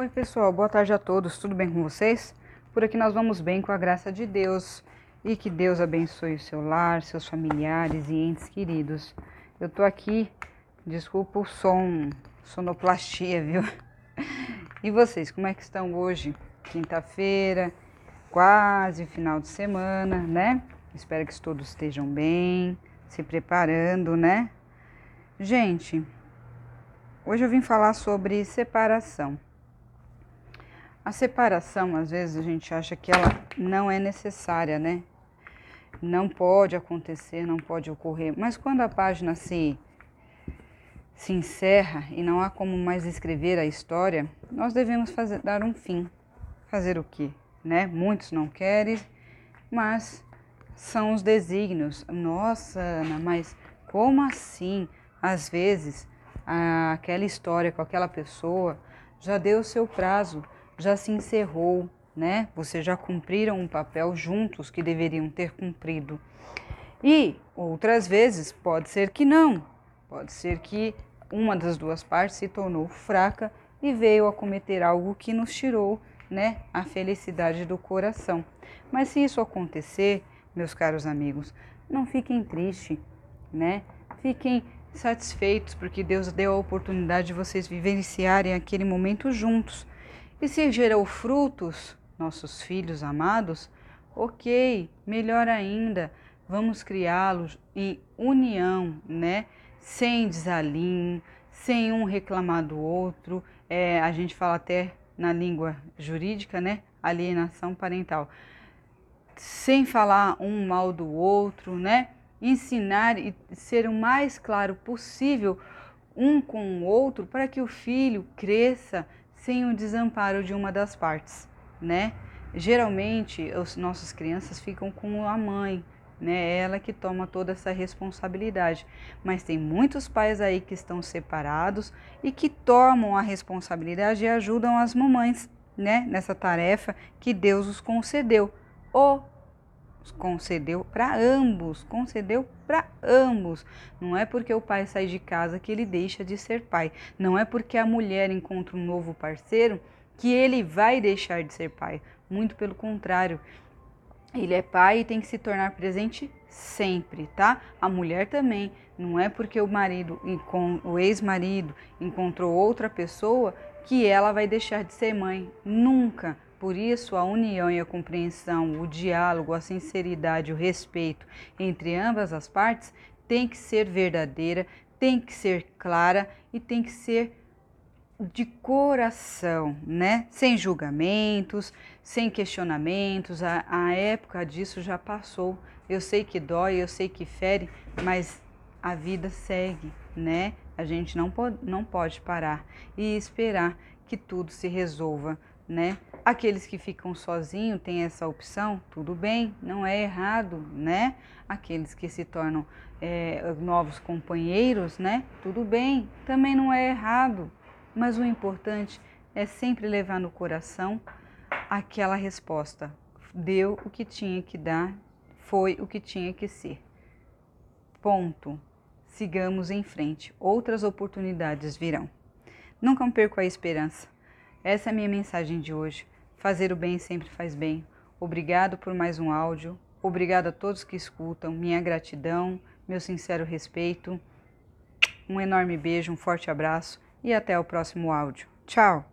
Oi, pessoal, boa tarde a todos, tudo bem com vocês? Por aqui nós vamos bem com a graça de Deus e que Deus abençoe o seu lar, seus familiares e entes queridos. Eu tô aqui, desculpa o som, sonoplastia, viu? E vocês, como é que estão hoje? Quinta-feira, quase final de semana, né? Espero que todos estejam bem, se preparando, né? Gente, hoje eu vim falar sobre separação. A separação, às vezes, a gente acha que ela não é necessária, né? Não pode acontecer, não pode ocorrer. Mas quando a página se, se encerra e não há como mais escrever a história, nós devemos fazer, dar um fim. Fazer o quê? Né? Muitos não querem, mas são os desígnios. Nossa, Ana, mas como assim? Às vezes, aquela história com aquela pessoa já deu o seu prazo já se encerrou, né? Vocês já cumpriram um papel juntos que deveriam ter cumprido. E outras vezes pode ser que não. Pode ser que uma das duas partes se tornou fraca e veio a cometer algo que nos tirou, né, a felicidade do coração. Mas se isso acontecer, meus caros amigos, não fiquem tristes, né? Fiquem satisfeitos porque Deus deu a oportunidade de vocês vivenciarem aquele momento juntos. E se gerou frutos, nossos filhos amados, ok, melhor ainda, vamos criá-los em união, né? Sem desalinho, sem um reclamar do outro. É, a gente fala até na língua jurídica, né? Alienação parental. Sem falar um mal do outro, né? Ensinar e ser o mais claro possível um com o outro para que o filho cresça sem o desamparo de uma das partes, né? Geralmente, as nossas crianças ficam com a mãe, né? Ela que toma toda essa responsabilidade. Mas tem muitos pais aí que estão separados e que tomam a responsabilidade e ajudam as mamães, né? Nessa tarefa que Deus os concedeu. Ou concedeu para ambos, concedeu para ambos. Não é porque o pai sai de casa que ele deixa de ser pai. Não é porque a mulher encontra um novo parceiro que ele vai deixar de ser pai. Muito pelo contrário. Ele é pai e tem que se tornar presente sempre, tá? A mulher também. Não é porque o marido, o ex-marido, encontrou outra pessoa que ela vai deixar de ser mãe. Nunca. Por isso, a união e a compreensão, o diálogo, a sinceridade, o respeito entre ambas as partes tem que ser verdadeira, tem que ser clara e tem que ser de coração, né? Sem julgamentos, sem questionamentos. A, a época disso já passou. Eu sei que dói, eu sei que fere, mas a vida segue, né? A gente não pode, não pode parar e esperar que tudo se resolva, né? Aqueles que ficam sozinhos têm essa opção, tudo bem, não é errado, né? Aqueles que se tornam é, novos companheiros, né? Tudo bem, também não é errado. Mas o importante é sempre levar no coração aquela resposta. Deu o que tinha que dar, foi o que tinha que ser. Ponto. Sigamos em frente. Outras oportunidades virão. Nunca perco a esperança. Essa é a minha mensagem de hoje. Fazer o bem sempre faz bem. Obrigado por mais um áudio. Obrigado a todos que escutam. Minha gratidão, meu sincero respeito. Um enorme beijo, um forte abraço e até o próximo áudio. Tchau!